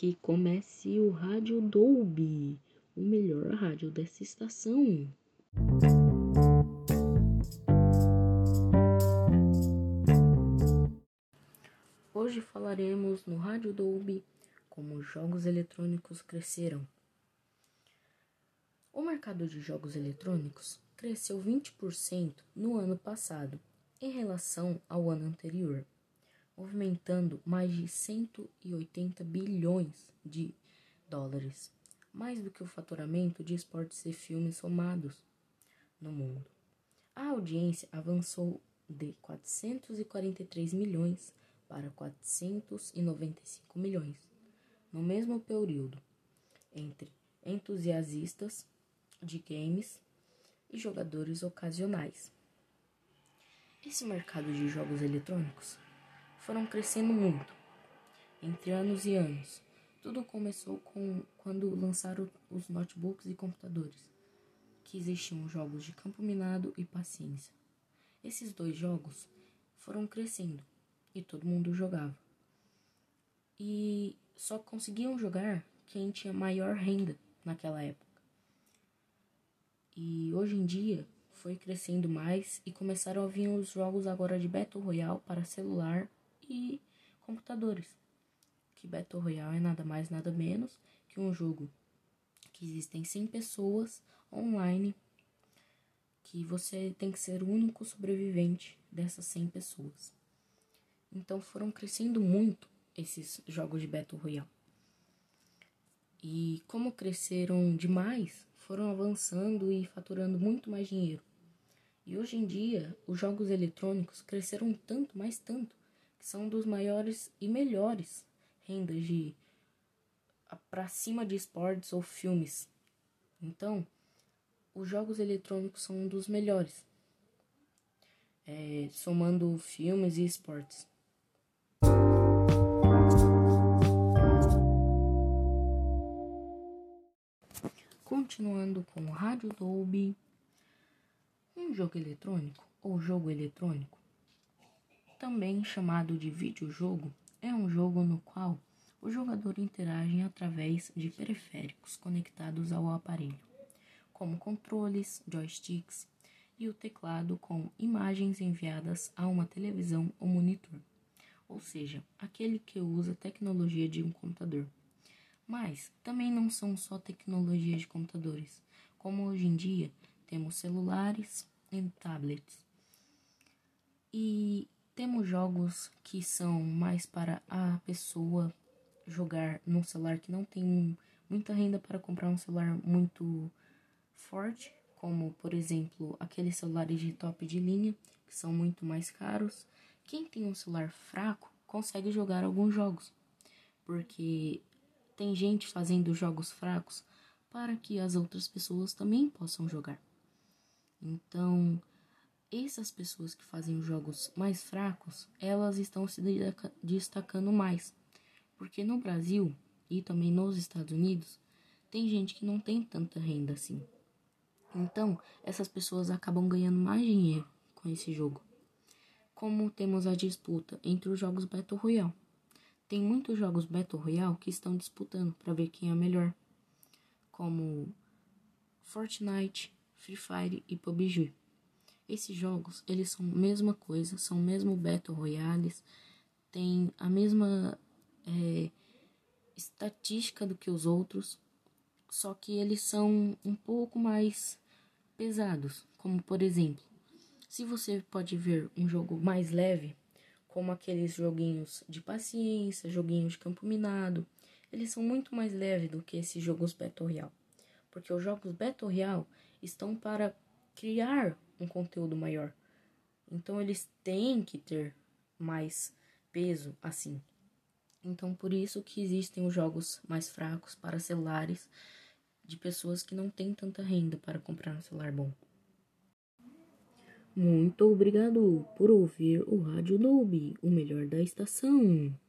Que comece o Rádio Dolby, o melhor rádio dessa estação. Hoje falaremos no Rádio Dolby como jogos eletrônicos cresceram. O mercado de jogos eletrônicos cresceu 20% no ano passado em relação ao ano anterior movimentando mais de 180 bilhões de dólares, mais do que o faturamento de esportes e filmes somados no mundo. A audiência avançou de 443 milhões para 495 milhões no mesmo período, entre entusiastas de games e jogadores ocasionais. Esse mercado de jogos eletrônicos foram crescendo muito, entre anos e anos. Tudo começou com quando lançaram os notebooks e computadores, que existiam jogos de campo minado e paciência. Esses dois jogos foram crescendo e todo mundo jogava. E só conseguiam jogar quem tinha maior renda naquela época. E hoje em dia foi crescendo mais e começaram a vir os jogos agora de Battle Royale para celular e computadores. Que Battle Royale é nada mais nada menos que um jogo que existem 100 pessoas online que você tem que ser o único sobrevivente dessas 100 pessoas. Então foram crescendo muito esses jogos de Battle Royale. E como cresceram demais, foram avançando e faturando muito mais dinheiro. E hoje em dia, os jogos eletrônicos cresceram tanto, mais tanto, que são dos maiores e melhores rendas de para cima de esportes ou filmes. Então, os jogos eletrônicos são um dos melhores, é, somando filmes e esportes. Continuando com o Rádio Dolby, um jogo eletrônico ou jogo eletrônico também chamado de videojogo, é um jogo no qual o jogador interage através de periféricos conectados ao aparelho, como controles, joysticks e o teclado com imagens enviadas a uma televisão ou monitor, ou seja, aquele que usa tecnologia de um computador. Mas também não são só tecnologia de computadores, como hoje em dia temos celulares e tablets. E temos jogos que são mais para a pessoa jogar num celular que não tem muita renda para comprar um celular muito forte, como por exemplo aqueles celulares de top de linha, que são muito mais caros. Quem tem um celular fraco consegue jogar alguns jogos, porque tem gente fazendo jogos fracos para que as outras pessoas também possam jogar. Então, essas pessoas que fazem os jogos mais fracos, elas estão se destacando mais. Porque no Brasil e também nos Estados Unidos, tem gente que não tem tanta renda assim. Então, essas pessoas acabam ganhando mais dinheiro com esse jogo. Como temos a disputa entre os jogos Battle Royale. Tem muitos jogos Battle Royale que estão disputando para ver quem é melhor, como Fortnite, Free Fire e PUBG. Esses jogos, eles são a mesma coisa, são o mesmo Battle Royales, tem a mesma é, estatística do que os outros, só que eles são um pouco mais pesados, como por exemplo, se você pode ver um jogo mais leve, como aqueles joguinhos de paciência, joguinhos de campo minado, eles são muito mais leves do que esses jogos Battle Royale. Porque os jogos Battle Royale estão para criar um conteúdo maior. Então eles têm que ter mais peso assim. Então por isso que existem os jogos mais fracos para celulares de pessoas que não têm tanta renda para comprar um celular bom. Muito obrigado por ouvir o Rádio Noob, o melhor da estação.